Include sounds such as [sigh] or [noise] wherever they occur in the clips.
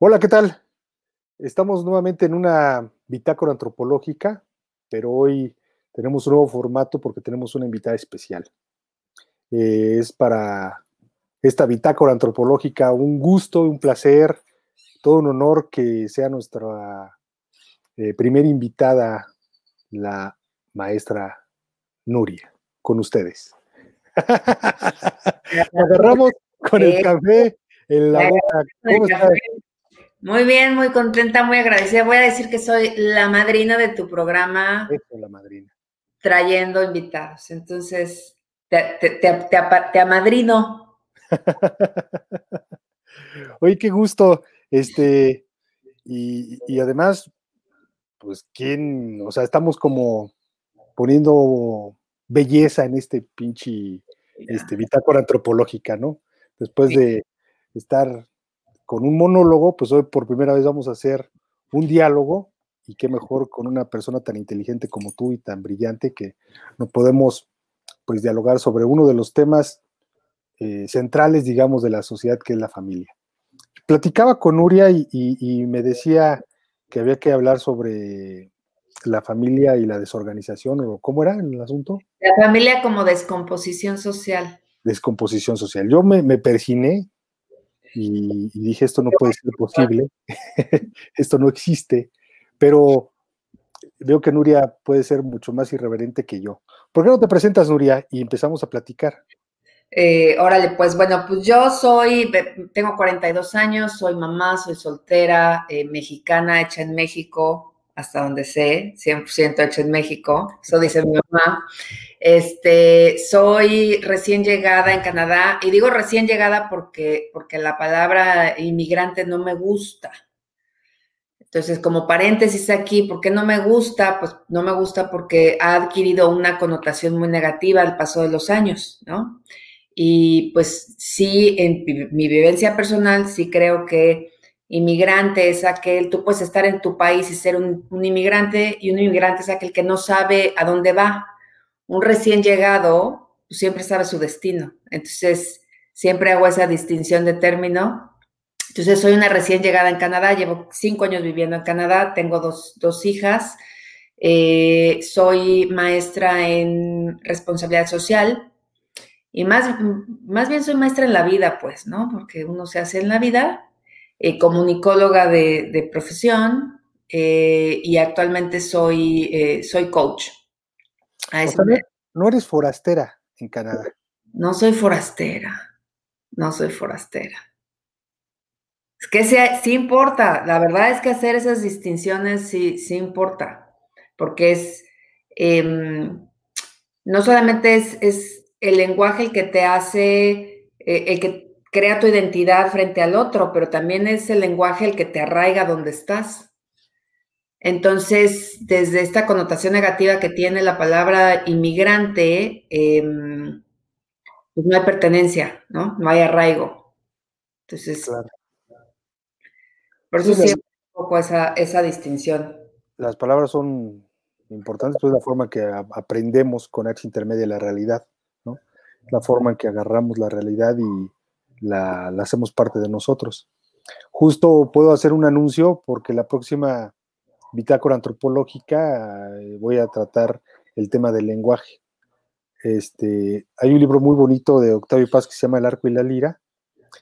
Hola, ¿qué tal? Estamos nuevamente en una bitácora antropológica, pero hoy tenemos un nuevo formato porque tenemos una invitada especial. Eh, es para esta bitácora antropológica un gusto, un placer, todo un honor que sea nuestra eh, primera invitada, la maestra Nuria, con ustedes. [laughs] Agarramos con el café en la boca. ¿Cómo estás? Muy bien, muy contenta, muy agradecida. Voy a decir que soy la madrina de tu programa. Eso, la madrina. Trayendo invitados. Entonces, te, te, amadrino. [laughs] Oye, qué gusto. Este, y, y, además, pues, ¿quién? O sea, estamos como poniendo belleza en este pinche este, bitácora antropológica, ¿no? Después de estar con un monólogo, pues hoy por primera vez vamos a hacer un diálogo y qué mejor con una persona tan inteligente como tú y tan brillante que no podemos pues dialogar sobre uno de los temas eh, centrales, digamos, de la sociedad que es la familia. Platicaba con Nuria y, me decía que había que hablar sobre la familia y la desorganización, o cómo era el asunto. La familia como descomposición social. Descomposición social. Yo me, me persiné y, dije, esto no puede ser posible, [laughs] esto no existe, pero veo que Nuria puede ser mucho más irreverente que yo. ¿Por qué no te presentas, Nuria, y empezamos a platicar? Eh, órale, pues bueno, pues yo soy, tengo 42 años, soy mamá, soy soltera, eh, mexicana, hecha en México, hasta donde sé, 100% hecha en México, eso dice mi mamá. Este, soy recién llegada en Canadá y digo recién llegada porque, porque la palabra inmigrante no me gusta. Entonces, como paréntesis aquí, ¿por qué no me gusta? Pues no me gusta porque ha adquirido una connotación muy negativa al paso de los años, ¿no? Y pues sí, en mi vivencia personal, sí creo que inmigrante es aquel, tú puedes estar en tu país y ser un, inmigrante y un inmigrante es aquel que no sabe a dónde va. Un recién llegado pues, siempre sabe su destino. Entonces, siempre hago esa distinción de término. Entonces, soy una recién llegada en Canadá, llevo cinco años viviendo en Canadá, tengo dos, hijas, eh, soy maestra en responsabilidad social y más, más bien soy maestra en la vida, pues, ¿no? Porque uno se hace en la vida eh, comunicóloga de, profesión eh, y actualmente soy, eh, soy coach. no eres forastera en Canadá. No soy forastera, no soy forastera. Es que sí, importa, la verdad es que hacer esas distinciones sí, sí importa, porque es, em, no solamente es, es, el lenguaje el que te hace, el que crea tu identidad frente al otro, pero también es el lenguaje el que te arraiga donde estás. Entonces, desde esta connotación negativa que tiene la palabra inmigrante, em, pues no hay pertenencia, ¿no? No hay arraigo. Entonces, por eso sí, un poco esa, esa distinción. Las palabras son importantes, pues la forma que aprendemos con H intermedia la realidad, ¿no? La forma en que agarramos la realidad y, la, hacemos parte de nosotros. Justo puedo hacer un anuncio porque la próxima bitácora antropológica eh, voy a tratar el tema del lenguaje. Este, hay un libro muy bonito de Octavio Paz que se llama El arco y la lira,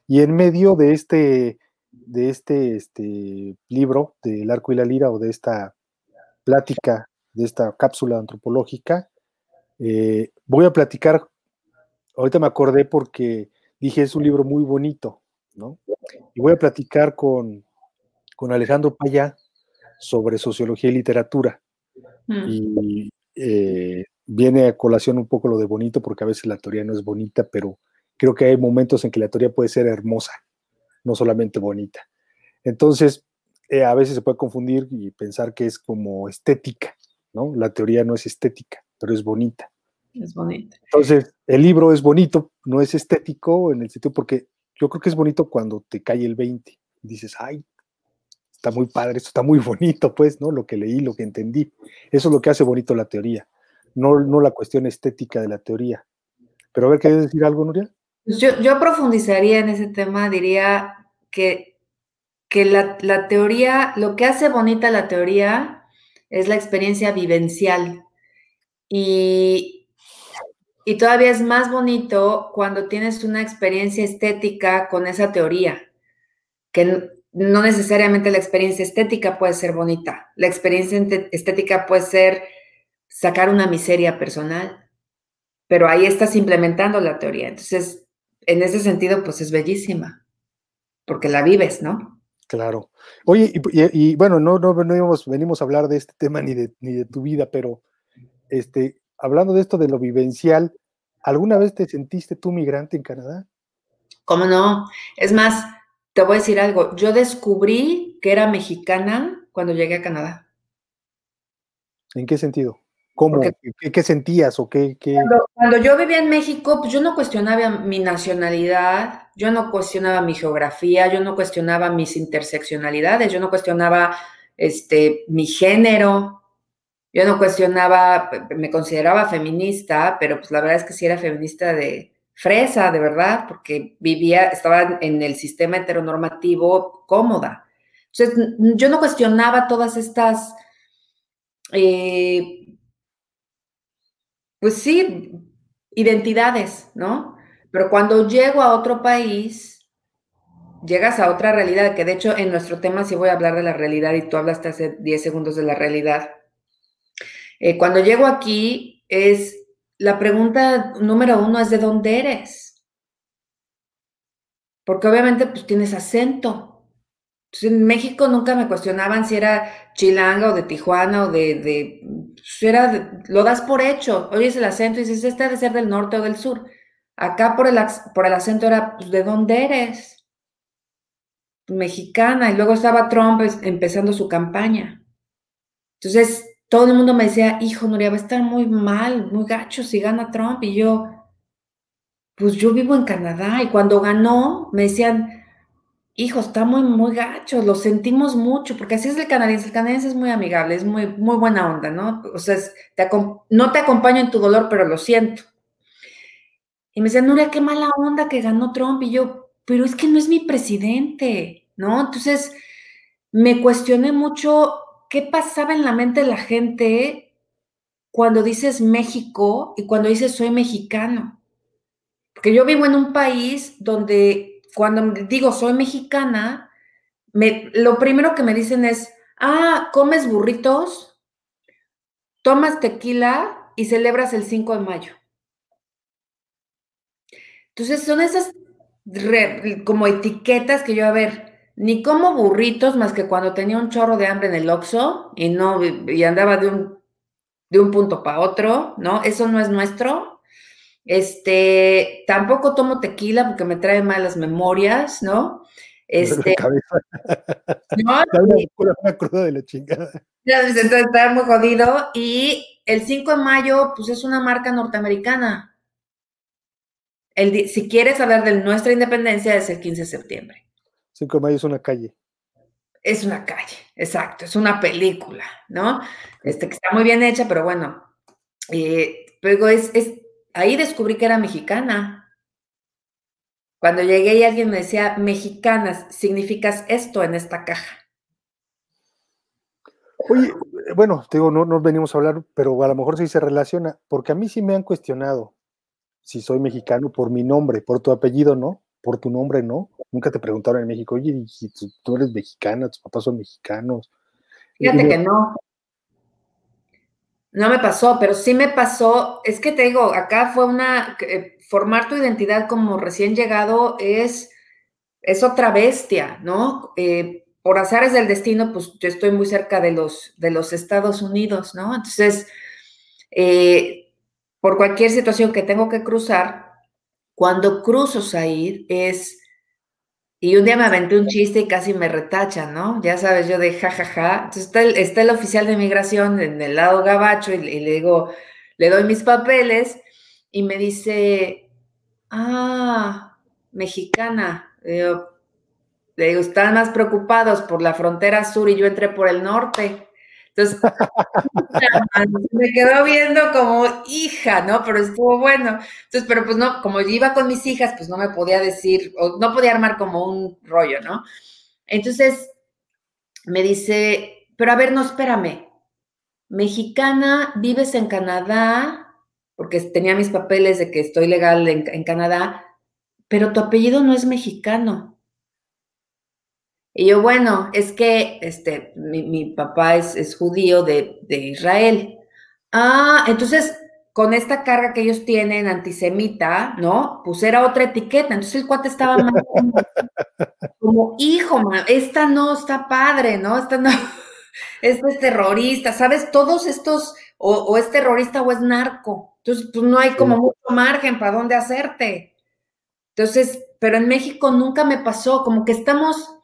y en medio de este, de este, este libro del arco y la lira o de esta plática, de esta cápsula antropológica, eh, voy a platicar, ahorita me acordé porque dije, es un libro muy bonito, ¿no? Y voy a platicar con, Alejandro Payá sobre sociología y literatura. Mm. Y eh, viene a colación un poco lo de bonito, porque a veces la teoría no es bonita, pero creo que hay momentos en que la teoría puede ser hermosa, no solamente bonita. Entonces, eh, a veces se puede confundir y pensar que es como estética, ¿no? La teoría no es estética, pero es bonita. Es bonito. Entonces, el libro es bonito, no es estético en el sitio, porque yo creo que es bonito cuando te cae el 20. Dices, ay, está muy padre, esto está muy [laughs] bonito, pues, ¿no? Lo que leí, lo que entendí. Eso es lo que hace bonito la teoría, no, no la cuestión estética de la teoría. Pero a ver, ¿quieres decir algo, Nuria? Pues yo, yo profundizaría en ese tema, diría que que la, la teoría, lo que hace bonita la teoría es la experiencia vivencial. Y, y todavía es más bonito cuando tienes una experiencia estética con esa teoría, que no necesariamente la experiencia estética puede ser bonita. La experiencia estética puede ser sacar una miseria personal, pero ahí estás implementando la teoría. Entonces, en ese sentido, pues es bellísima, porque la vives, ¿no? Claro. Oye, y, bueno, no, no, venimos a hablar de este tema ni de, ni de tu vida, pero este, hablando de esto de lo vivencial, ¿alguna vez te sentiste tú migrante en Canadá? ¿Cómo no? Es más, te voy a decir algo, yo descubrí que era mexicana cuando llegué a Canadá. ¿En qué sentido? ¿Cómo? ¿Qué, sentías o qué? Cuando, yo vivía en México, pues yo no cuestionaba mi nacionalidad, yo no cuestionaba mi geografía, yo no cuestionaba mis interseccionalidades, yo no cuestionaba este, mi género, yo no cuestionaba, me consideraba feminista, pero pues la verdad es que sí era feminista de fresa, de verdad, porque vivía, estaba en el sistema heteronormativo cómoda. Entonces, yo no cuestionaba todas estas... Eh, pues sí, identidades, ¿no? Pero cuando llego a otro país, llegas a otra realidad, que de hecho en nuestro tema sí voy a hablar de la realidad y tú hablaste hace 10 segundos de la realidad. Eh, cuando llego aquí es, la pregunta número uno es de dónde eres. Porque obviamente pues tienes acento. en México nunca me cuestionaban si era chilanga o de Tijuana o de era, lo das por hecho. Oyes el acento y dices, este debe ser del norte o del sur. Acá por el, por el acento era, pues, ¿de dónde eres? Mexicana. Y luego estaba Trump empezando su campaña. Entonces, todo el mundo me decía, hijo, Nuria, va a estar muy mal, muy gacho si gana Trump. Y yo, pues yo vivo en Canadá. Y cuando ganó, me decían, hijo, está muy, muy gacho, lo sentimos mucho, porque así es el canadiense, el canadiense es muy amigable, es muy, muy buena onda, ¿no? O sea, no te acompaño en tu dolor, pero lo siento. Y me decían, Nuria, qué mala onda que ganó Trump, y yo, pero es que no es mi presidente, ¿no? Entonces, me cuestioné mucho qué pasaba en la mente de la gente cuando dices México y cuando dices soy mexicano. Porque yo vivo en un país donde cuando digo soy mexicana, me, lo primero que me dicen es, ah, comes burritos, tomas tequila y celebras el 5 de mayo. Entonces son esas como etiquetas que yo, a ver, ni como burritos más que cuando tenía un chorro de hambre en el Oxxo y no y andaba de un, de un punto para otro, ¿no? Eso no es nuestro. Este, tampoco tomo tequila porque me trae malas memorias, ¿no? Este, [laughs] no, una cruda de la chingada. Entonces está muy jodido. Y el 5 de mayo, pues es una marca norteamericana. El, si quieres hablar de nuestra independencia, es el 15 de septiembre. 5 de mayo es una calle. Es una calle, exacto, es una película, ¿no? Este, que está muy bien hecha, pero bueno. Eh, pero es, es ahí descubrí que era mexicana. Cuando llegué y alguien me decía, mexicanas, significas esto en esta caja. Oye, bueno, digo, no nos venimos a hablar, pero a lo mejor sí se relaciona, porque a mí sí me han cuestionado si soy mexicano por mi nombre, por tu apellido, ¿no? Por tu nombre, ¿no? Nunca te preguntaron en México, oye, tú eres mexicana, tus papás son mexicanos. Fíjate que no. No me pasó, pero sí me pasó, es que te digo, acá fue una, eh, formar tu identidad como recién llegado es, es otra bestia, ¿no? Eh, por azares del destino, pues yo estoy muy cerca de los, de los Estados Unidos, ¿no? Entonces, eh, por cualquier situación que tengo que cruzar, cuando cruzo Said es y un día me aventé un chiste y casi me retachan, ¿no? Ya sabes, yo de jajaja. Ja, ja. Entonces está el, oficial de migración en el lado gabacho y, le digo, le doy mis papeles y me dice, ah, mexicana. le digo, están más preocupados por la frontera sur y yo entré por el norte. Entonces, [laughs] me quedó viendo como hija, ¿no? Pero estuvo bueno. Entonces, pero pues no, como yo iba con mis hijas, pues no me podía decir, o no podía armar como un rollo, ¿no? Entonces me dice, pero a ver, no, espérame. Mexicana, vives en Canadá, porque tenía mis papeles de que estoy legal en, Canadá, pero tu apellido no es mexicano. Y yo, bueno, es que este, mi, papá es, judío de, de, Israel. Ah, entonces con esta carga que ellos tienen antisemita, ¿no? Pues era otra etiqueta. Entonces el cuate estaba más [laughs] como, hijo, esta no está padre, ¿no? Esta no, [laughs] este es terrorista, ¿sabes? Todos estos, o, es terrorista o es narco. Entonces, pues no hay como mucho margen para dónde hacerte. Entonces, pero en México nunca me pasó, como que estamos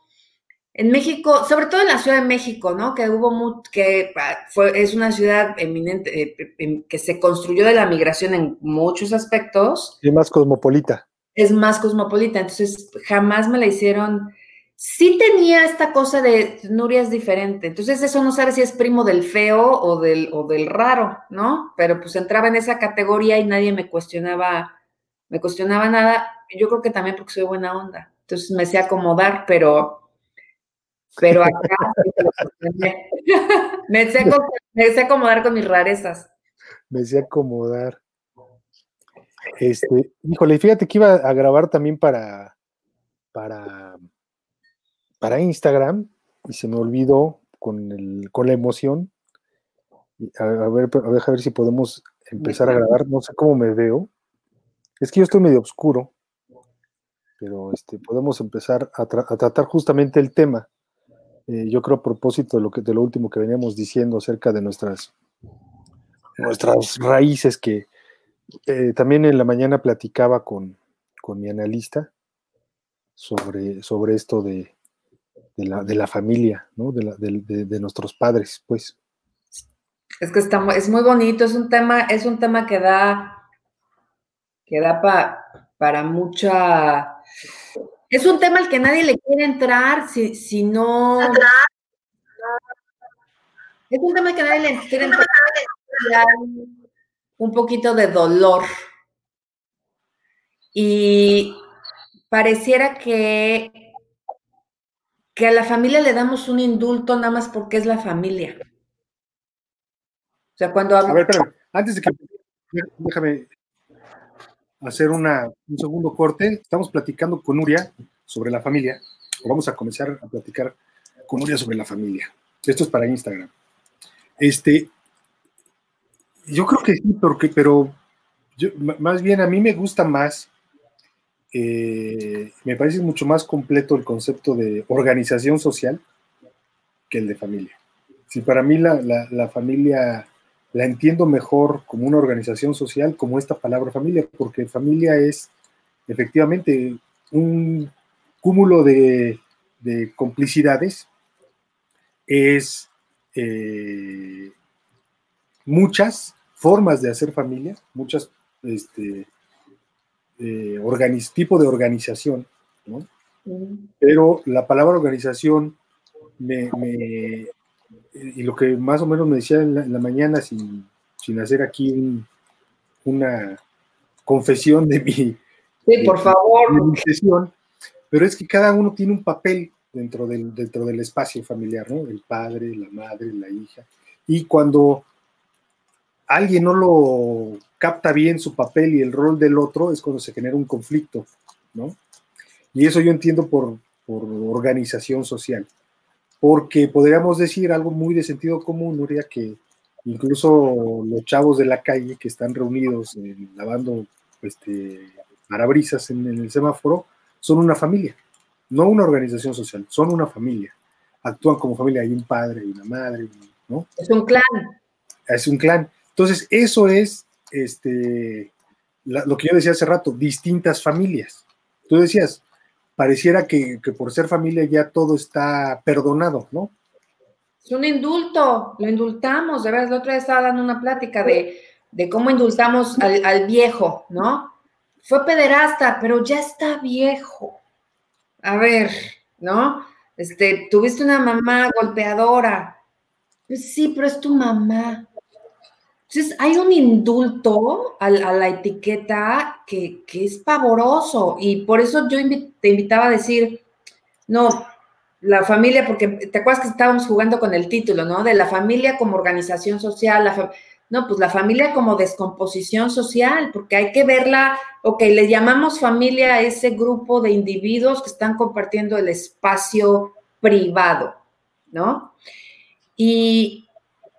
en México, sobre todo en la Ciudad de México, ¿no? Que hubo que fue, es una ciudad eminente, eh, que se construyó de la migración en muchos aspectos. Y más cosmopolita. Es más cosmopolita, entonces jamás me la hicieron. Sí tenía esta cosa de Nuria es diferente, entonces eso no sabe si es primo del feo o del, o del raro, ¿no? Pero pues entraba en esa categoría y nadie me cuestionaba, me cuestionaba nada. Yo creo que también porque soy buena onda, entonces me sé acomodar, pero pero acá [laughs] me, sé, acomodar con mis rarezas. Me sé acomodar. Este, híjole, fíjate que iba a grabar también para, para, para Instagram y se me olvidó con, el, con la emoción. A, ver, a ver, si podemos empezar a grabar. No sé cómo me veo. Es que yo estoy medio oscuro, pero este, podemos empezar a tratar justamente el tema. Eh, yo creo a propósito de lo, que, de lo último que veníamos diciendo acerca de nuestras, nuestras raíces, que eh, también en la mañana platicaba con, mi analista sobre, sobre esto de, de, la, familia, ¿no? de, nuestros padres, pues. Es que está, es muy bonito, es un tema, es un tema que da, que da para mucha es un tema al que nadie le quiere entrar si, si no. Es un tema al que nadie le quiere entrar. Un poquito de dolor. Y pareciera que, que a la familia le damos un indulto nada más porque es la familia. O sea, cuando. A ver, pero antes de que. Déjame hacer un segundo corte. Estamos platicando con Nuria sobre la familia, vamos a comenzar a platicar con Nuria sobre la familia. Esto es para Instagram. Este, yo creo que sí, porque, pero más bien a mí me gusta más, eh, me parece mucho más completo el concepto de organización social que el de familia. Si para mí la, la familia la entiendo mejor como una organización social, como esta palabra familia, porque familia es efectivamente un cúmulo de, complicidades, es eh, muchas formas de hacer familia, muchas este, eh, tipo de organización, ¿no? Pero la palabra organización me, y lo que más o menos me decía en la, mañana, sin, hacer aquí una confesión de mi, sí, por favor. sesión, pero es que cada uno tiene un papel dentro del, dentro del espacio familiar, ¿no? El padre, la madre, la hija. Y cuando alguien no lo capta bien su papel y el rol del otro, es cuando se genera un conflicto, ¿no? Y eso yo entiendo por, por organización social porque podríamos decir algo muy de sentido común, Nuria, que incluso los chavos de la calle que están reunidos lavando este, parabrisas en, el semáforo son una familia, no una organización social, son una familia. Actúan como familia, hay un padre, y una madre, ¿no? Es un clan. Es un clan. Entonces, eso es este, lo que yo decía hace rato, distintas familias. Tú decías, pareciera que, por ser familia ya todo está perdonado, ¿no? Es un indulto, lo indultamos, de verdad, la otra vez estaba dando una plática de, cómo indultamos al, viejo, ¿no? Fue pederasta, pero ya está viejo. A ver, ¿no? Este, tuviste una mamá golpeadora. Sí, pero es tu mamá. Entonces, hay un indulto a, la etiqueta que, es pavoroso y por eso yo te invitaba a decir, no, la familia, porque te acuerdas que estábamos jugando con el título, ¿no? De la familia como organización social, la no, pues la familia como descomposición social, porque hay que verla, ok, le llamamos familia a ese grupo de individuos que están compartiendo el espacio privado, ¿no? Y,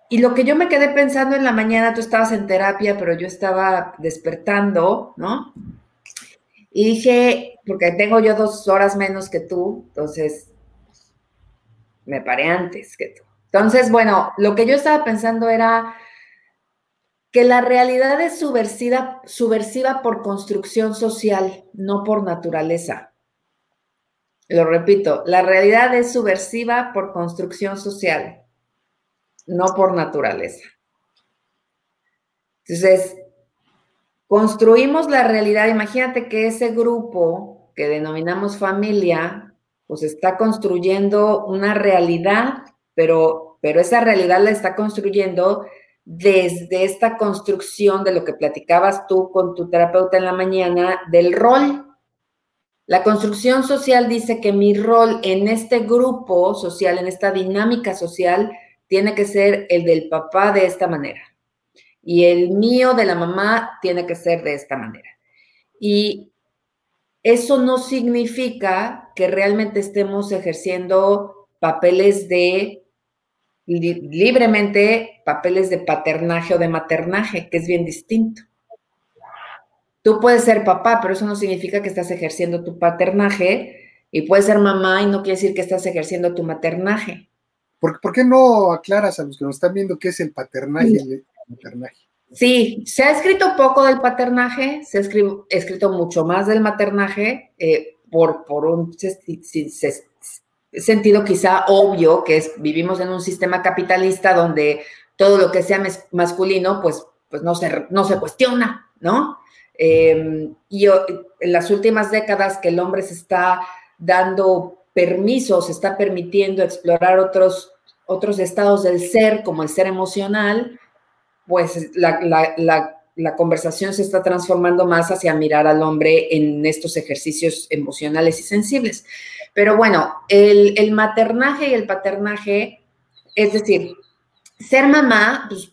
y lo que yo me quedé pensando en la mañana, tú estabas en terapia, pero yo estaba despertando, ¿no? Y dije, porque tengo yo dos horas menos que tú, entonces me paré antes que tú. Entonces, bueno, lo que yo estaba pensando era que la realidad es subversiva, subversiva por construcción social, no por naturaleza. Lo repito, la realidad es subversiva por construcción social, no por naturaleza. Entonces, construimos la realidad. Imagínate que ese grupo que denominamos familia, pues está construyendo una realidad, pero, pero esa realidad la está construyendo desde esta construcción de lo que platicabas tú con tu terapeuta en la mañana, del rol. La construcción social dice que mi rol en este grupo social, en esta dinámica social, tiene que ser el del papá de esta manera. Y el mío de la mamá tiene que ser de esta manera. Y eso no significa que realmente estemos ejerciendo papeles de libremente papeles de paternaje o de maternaje, que es bien distinto. Tú puedes ser papá, pero eso no significa que estás ejerciendo tu paternaje, y puedes ser mamá y no quiere decir que estás ejerciendo tu maternaje. ¿Por, ¿por qué no aclaras a los que nos están viendo qué es el paternaje y el maternaje? Sí, se ha escrito poco del paternaje, se ha escrito, mucho más del maternaje eh, por, por un sentido quizá obvio, que es vivimos en un sistema capitalista donde todo lo que sea masculino, pues, pues no, se, no se cuestiona, ¿no? Em, y en las últimas décadas que el hombre se está dando permiso, se está permitiendo explorar otros, otros estados del ser, como el ser emocional, pues la, la, la conversación se está transformando más hacia mirar al hombre en estos ejercicios emocionales y sensibles. Pero bueno, el, maternaje y el paternaje, es decir, ser mamá, pues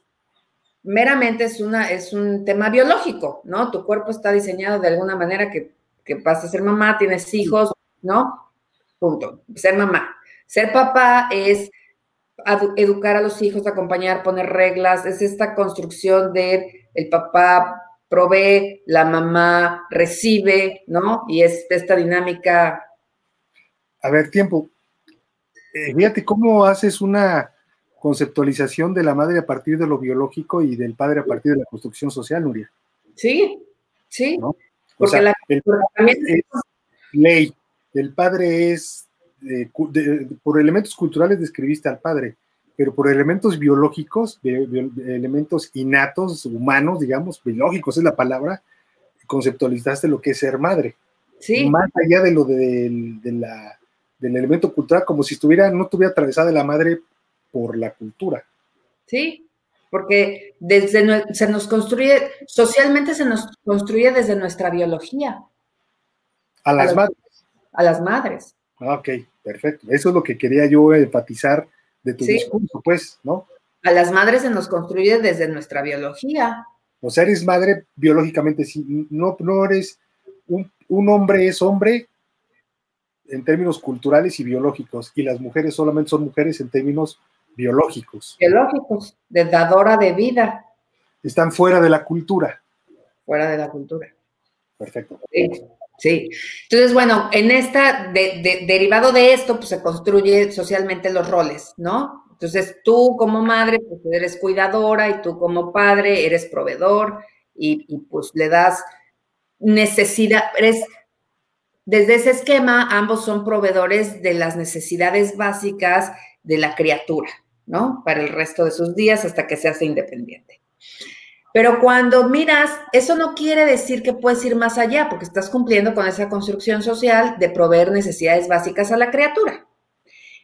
meramente es, una, es un tema biológico, ¿no? Tu cuerpo está diseñado de alguna manera que, que vas a ser mamá, tienes hijos, ¿no? Punto. Ser mamá. Ser papá es educar a los hijos, acompañar, poner reglas, es esta construcción de el papá provee, la mamá recibe, ¿no? Y es esta dinámica a ver, tiempo. Eh, fíjate cómo haces una conceptualización de la madre a partir de lo biológico y del padre a partir de la construcción social, Nuria. Sí, sí. Porque la, el es ley, el padre es, por elementos culturales describiste al padre, pero por elementos biológicos, elementos innatos, humanos, digamos, biológicos es la palabra, conceptualizaste lo que es ser madre. Sí. Más allá de lo de la del elemento cultural, como si estuviera, no estuviera atravesada la madre por la cultura. Sí, porque desde se nos construye, socialmente se nos construye desde nuestra biología. A las madres. A las madres. Ah, ok, perfecto. Eso es lo que quería yo enfatizar de tu discurso, pues, ¿no? A las madres se nos construye desde nuestra biología. O sea, eres madre biológicamente, sí, no, no eres, un, un hombre es hombre en términos culturales y biológicos, y las mujeres solamente son mujeres en términos biológicos. Biológicos, de dadora de vida. Están fuera de la cultura. Fuera de la cultura. Perfecto. Sí. Entonces, bueno, en esta, derivado de esto, pues se construye socialmente los roles, ¿no? Entonces, tú como madre, pues eres cuidadora y tú como padre eres proveedor y, y pues le das necesidad, eres desde ese esquema, ambos son proveedores de las necesidades básicas de la criatura, ¿no? Para el resto de sus días hasta que se hace independiente. Pero cuando miras, eso no quiere decir que puedes ir más allá, porque estás cumpliendo con esa construcción social de proveer necesidades básicas a la criatura.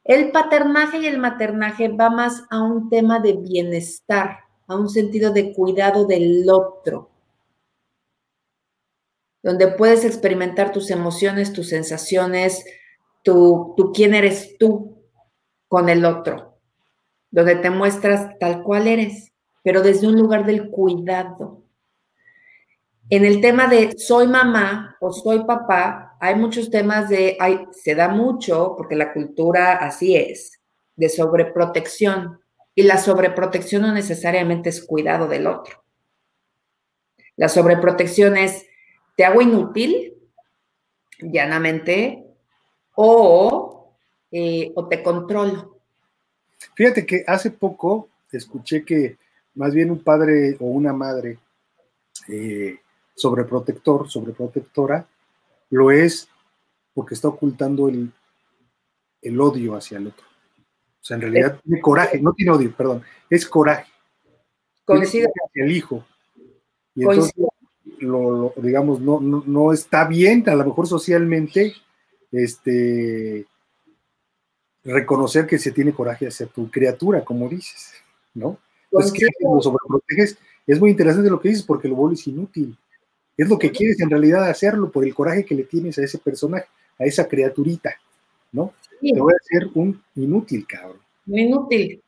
El paternaje y el maternaje va más a un tema de bienestar, a un sentido de cuidado del otro, donde puedes experimentar tus emociones, tus sensaciones, tu, tu quién eres tú con el otro, donde te muestras tal cual eres, pero desde un lugar del cuidado. En el tema de soy mamá o soy papá, hay muchos temas de, se da mucho, porque la cultura así es, de sobreprotección. Y la sobreprotección no necesariamente es cuidado del otro. La sobreprotección es, te hago inútil, llanamente, o, eh, o te controlo. Fíjate que hace poco escuché que más bien un padre o una madre eh, sobreprotector, sobreprotectora, lo es porque está ocultando el, el odio hacia el otro. O sea, en realidad tiene coraje, no tiene odio, perdón, es coraje. Coincido. Hacia el hijo. Y entonces, lo, digamos, no, no, no, está bien, a lo mejor socialmente, este, reconocer que se tiene coraje hacia tu criatura, como dices, ¿no? Pues que lo sobreproteges, es muy interesante lo que dices porque lo vuelves inútil. Es lo que quieres en realidad hacerlo por el coraje que le tienes a ese personaje, a esa criaturita, ¿no? Te voy a hacer un inútil, cabrón. Un inútil.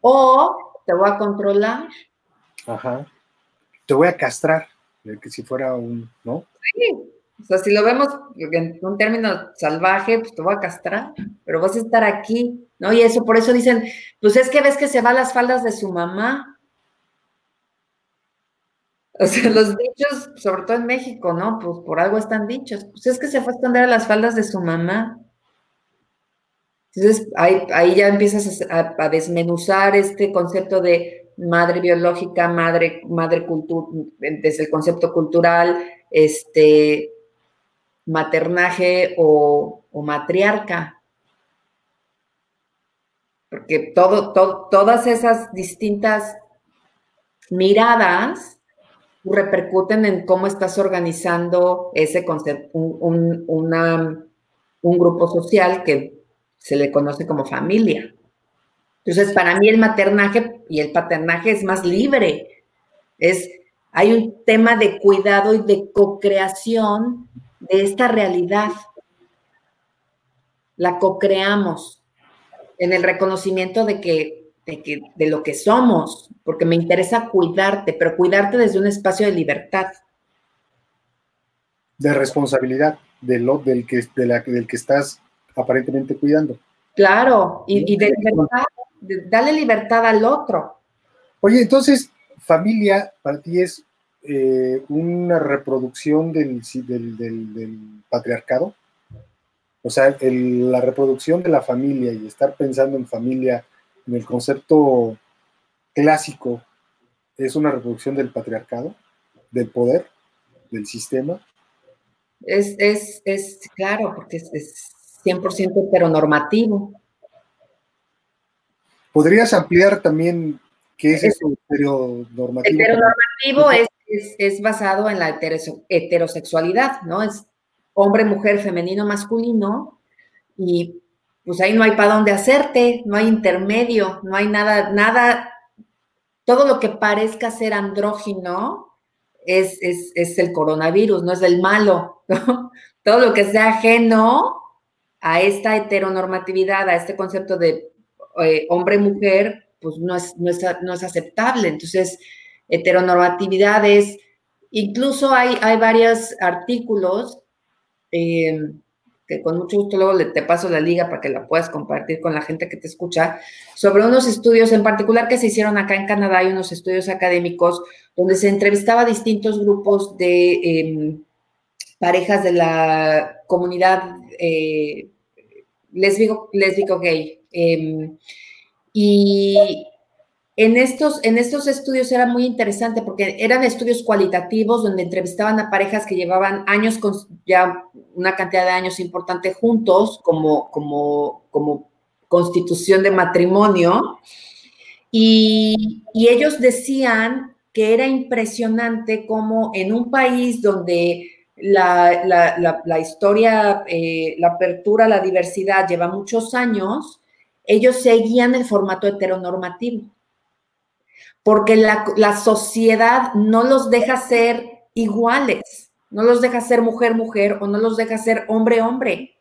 O te voy a controlar. Ajá. Te voy a castrar, que si fuera un, ¿no? Sí. O sea, si lo vemos en un término salvaje, pues te voy a castrar, pero vas a estar aquí, ¿no? Y eso, por eso dicen, pues es que ves que se va a las faldas de su mamá. O sea, [laughs] los dichos, sobre todo en México, ¿no? Pues por algo están dichos. Pues es que se fue a esconder a las faldas de su mamá. Entonces, ahí, ya empiezas a, desmenuzar este concepto de madre biológica, madre, madre cultura, desde el concepto cultural, este, maternaje o, matriarca. Porque todas esas distintas miradas repercuten en cómo estás organizando ese concepto, un, un grupo social que se le conoce como familia. Entonces, para mí el maternaje y el paternaje es más libre. Es, hay un tema de cuidado y de co-creación de esta realidad. La co-creamos en el reconocimiento de que de, lo que somos, porque me interesa cuidarte, pero cuidarte desde un espacio de libertad. De responsabilidad de lo, del, que, del que estás aparentemente cuidando. Claro, y, de libertad, dale libertad al otro. Oye, entonces, familia para ti es eh, una reproducción del, del, patriarcado. O sea, la reproducción de la familia y estar pensando en familia en el concepto clásico es una reproducción del patriarcado, del poder, del sistema. Es, es, es claro, porque es, 100% heteronormativo. ¿Podrías ampliar también qué es, eso heteronormativo? Heteronormativo es, es, basado en la heterosexualidad, ¿no? Es hombre, mujer, femenino, masculino, y pues ahí no hay para dónde hacerte, no hay intermedio, no hay nada, nada, todo lo que parezca ser andrógino es, es, el coronavirus, no es el malo, ¿no? [laughs] Todo lo que sea ajeno a esta heteronormatividad, a este concepto de eh, hombre-mujer, pues no es, no, es, aceptable. Entonces, heteronormatividad es, incluso hay, hay varios artículos eh, que con mucho gusto luego te paso la liga para que la puedas compartir con la gente que te escucha, sobre unos estudios en particular que se hicieron acá en Canadá, hay unos estudios académicos donde se entrevistaba a distintos grupos de em, parejas de la comunidad eh, lésbico, lésbico gay. Em, y en estos, en estos estudios era muy interesante porque eran estudios cualitativos donde entrevistaban a parejas que llevaban años, con ya una cantidad de años importante juntos como, como, como constitución de matrimonio. Y, ellos decían que era impresionante cómo en un país donde la, la, historia, eh, la apertura, la diversidad lleva muchos años, ellos seguían el formato heteronormativo porque la, sociedad no los deja ser iguales, no los deja ser mujer-mujer o no los deja ser hombre-hombre.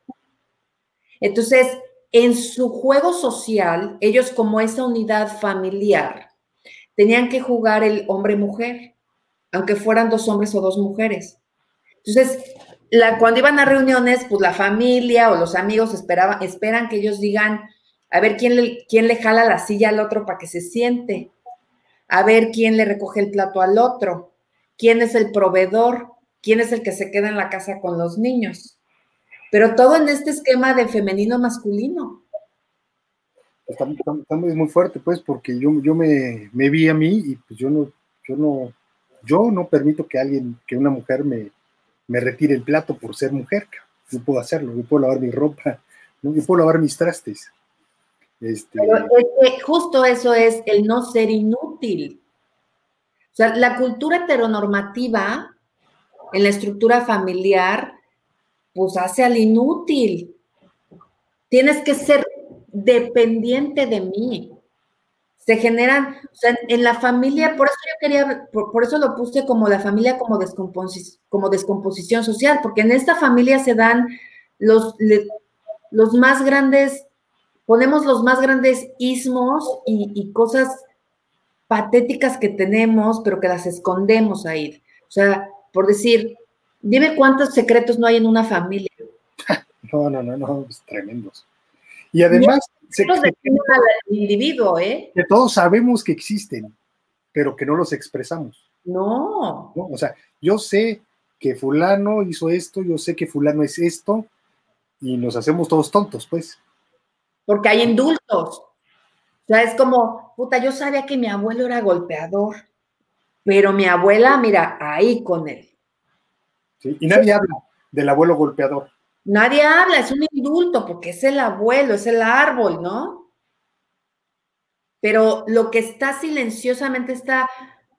Entonces, en su juego social, ellos como esa unidad familiar, tenían que jugar el hombre-mujer, aunque fueran dos hombres o dos mujeres. Entonces, la, cuando iban a reuniones, pues la familia o los amigos esperaban, esperan que ellos digan, a ver quién le, quién le jala la silla al otro para que se siente, a ver quién le recoge el plato al otro, quién es el proveedor, quién es el que se queda en la casa con los niños. Pero todo en este esquema de femenino masculino. Está, muy fuerte, pues, porque yo, yo me, me, vi a mí y pues yo no, yo no, yo no permito que alguien, que una mujer me, me retire el plato por ser mujer. Yo puedo hacerlo, yo puedo lavar mi ropa, yo puedo lavar mis trastes. Este... justo eso es el no ser inútil. O sea, la cultura heteronormativa en la estructura familiar, pues hace al inútil. Tienes que ser dependiente de mí. Se generan, o sea, en la familia, por eso yo quería, por, eso lo puse como la familia como descomposición social, porque en esta familia se dan los, los más grandes ponemos los más grandes ismos y, cosas patéticas que tenemos, pero que las escondemos ahí. O sea, por decir, dime cuántos secretos no hay en una familia. [laughs] No, no, no, no, es tremendos. Y además, se, individuo, ¿eh? Que todos sabemos que existen, pero que no los expresamos. No. no. O sea, yo sé que fulano hizo esto, yo sé que fulano es esto, y nos hacemos todos tontos, pues porque hay indultos. O sea, es como, puta, yo sabía que mi abuelo era golpeador, pero mi abuela, mira, ahí con él. Sí, y nadie habla del abuelo golpeador. Nadie habla, es un indulto, porque es el abuelo, es el árbol, ¿no? Pero lo que está silenciosamente, esta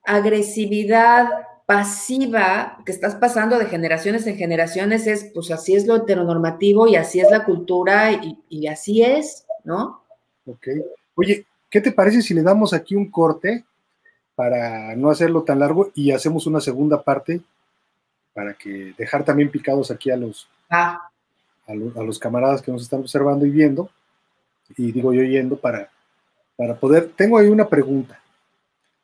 agresividad pasiva que estás pasando de generaciones en generaciones es, pues así es lo heteronormativo y así es la cultura y, así es, ¿no? Ok. Oye, ¿qué te parece si le damos aquí un corte para no hacerlo tan largo y hacemos una segunda parte para que dejar también picados aquí a los, ah. a, los camaradas que nos están observando y viendo? Y digo yo yendo para, para poder, tengo ahí una pregunta.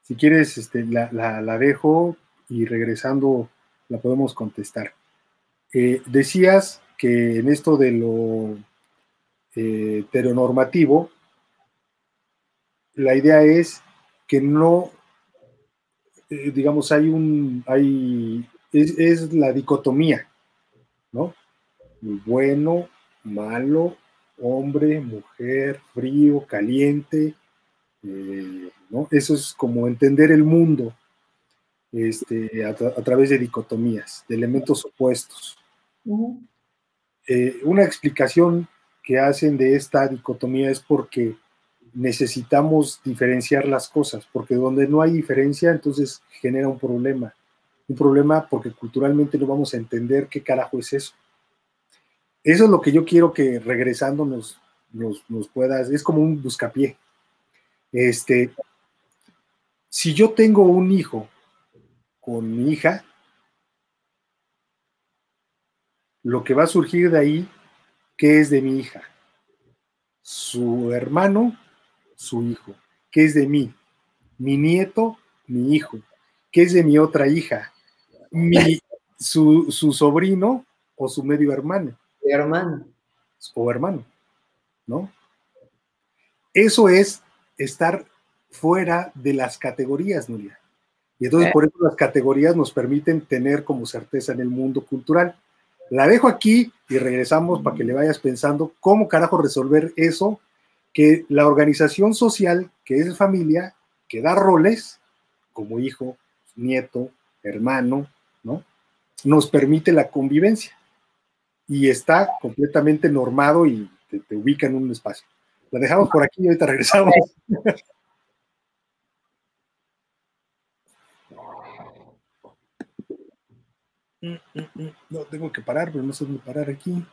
Si quieres, este, la, la, dejo y regresando la podemos contestar. Eh, decías que en esto de lo eh, heteronormativo, la idea es que no, eh, digamos, hay un, hay, es, la dicotomía, ¿no? Bueno, malo, hombre, mujer, frío, caliente, ¿no? Eso es como entender el mundo este, a, través de dicotomías, de elementos opuestos. una explicación que hacen de esta dicotomía es porque necesitamos diferenciar las cosas, porque donde no hay diferencia, entonces genera un problema. Un problema porque culturalmente no vamos a entender qué carajo es eso. Eso es lo que yo quiero que regresando nos, nos, puedas, es como un buscapié. Este, si yo tengo un hijo con mi hija, lo que va a surgir de ahí ¿Qué es de mi hija? Su hermano, su hijo. ¿Qué es de mí? Mi nieto, mi hijo. ¿Qué es de mi otra hija? Mi, su, sobrino o su medio hermano. Hermano. O hermano, ¿no? Eso es estar fuera de las categorías, Nuria. Y entonces eh. por eso las categorías nos permiten tener como certeza en el mundo cultural. La dejo aquí y regresamos para que le vayas pensando cómo carajo resolver eso, que la organización social, que es familia, que da roles, como hijo, nieto, hermano, ¿no? Nos permite la convivencia. Y está completamente normado y te, te ubica en un espacio. La dejamos por aquí y ahorita regresamos. Mm, mm, mm. No, tengo que parar, pero no sé dónde parar aquí.